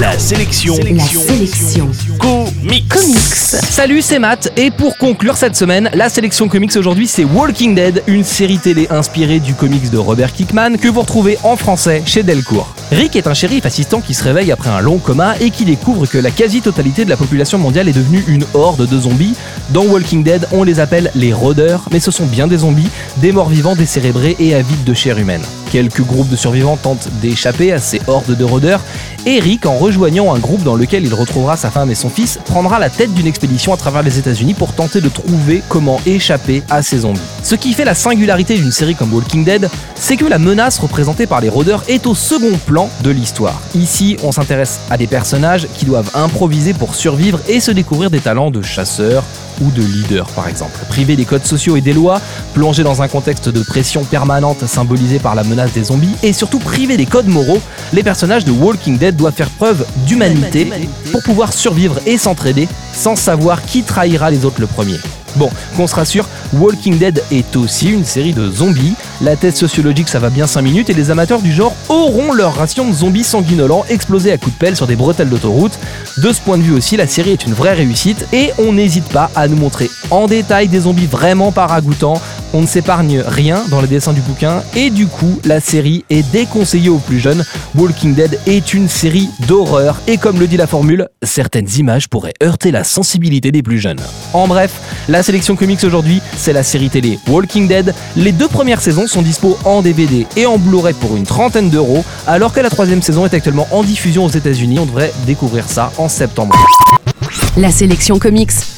La sélection. La sélection. Comics. Comics. Salut, c'est Matt, et pour conclure cette semaine, la sélection comics aujourd'hui c'est Walking Dead, une série télé inspirée du comics de Robert Kickman que vous retrouvez en français chez Delcourt. Rick est un shérif assistant qui se réveille après un long coma et qui découvre que la quasi-totalité de la population mondiale est devenue une horde de zombies. Dans Walking Dead, on les appelle les rôdeurs, mais ce sont bien des zombies, des morts vivants décérébrés et avides de chair humaine. Quelques groupes de survivants tentent d'échapper à ces hordes de rôdeurs, et Rick, en rejoignant un groupe dans lequel il retrouvera sa femme et son fils, prendra la tête d'une expédition à travers les États-Unis pour tenter de trouver comment échapper à ces zombies. Ce qui fait la singularité d'une série comme Walking Dead, c'est que la menace représentée par les rôdeurs est au second plan de l'histoire. Ici, on s'intéresse à des personnages qui doivent improviser pour survivre et se découvrir des talents de chasseurs, ou de leader par exemple. Privés des codes sociaux et des lois, plongés dans un contexte de pression permanente symbolisé par la menace des zombies, et surtout privés des codes moraux, les personnages de Walking Dead doivent faire preuve d'humanité pour pouvoir survivre et s'entraider sans savoir qui trahira les autres le premier. Bon, qu'on se rassure, Walking Dead est aussi une série de zombies. La thèse sociologique, ça va bien 5 minutes et les amateurs du genre auront leur ration de zombies sanguinolents explosés à coups de pelle sur des bretelles d'autoroute. De ce point de vue aussi, la série est une vraie réussite et on n'hésite pas à nous montrer en détail des zombies vraiment pas ragoûtants. On ne s'épargne rien dans les dessins du bouquin et du coup, la série est déconseillée aux plus jeunes. Walking Dead est une série d'horreur et comme le dit la formule, certaines images pourraient heurter la sensibilité des plus jeunes. En bref, la sélection comics aujourd'hui, c'est la série télé Walking Dead. Les deux premières saisons sont dispo en DVD et en Blu-ray pour une trentaine d'euros, alors que la troisième saison est actuellement en diffusion aux États-Unis. On devrait découvrir ça en septembre. La sélection comics,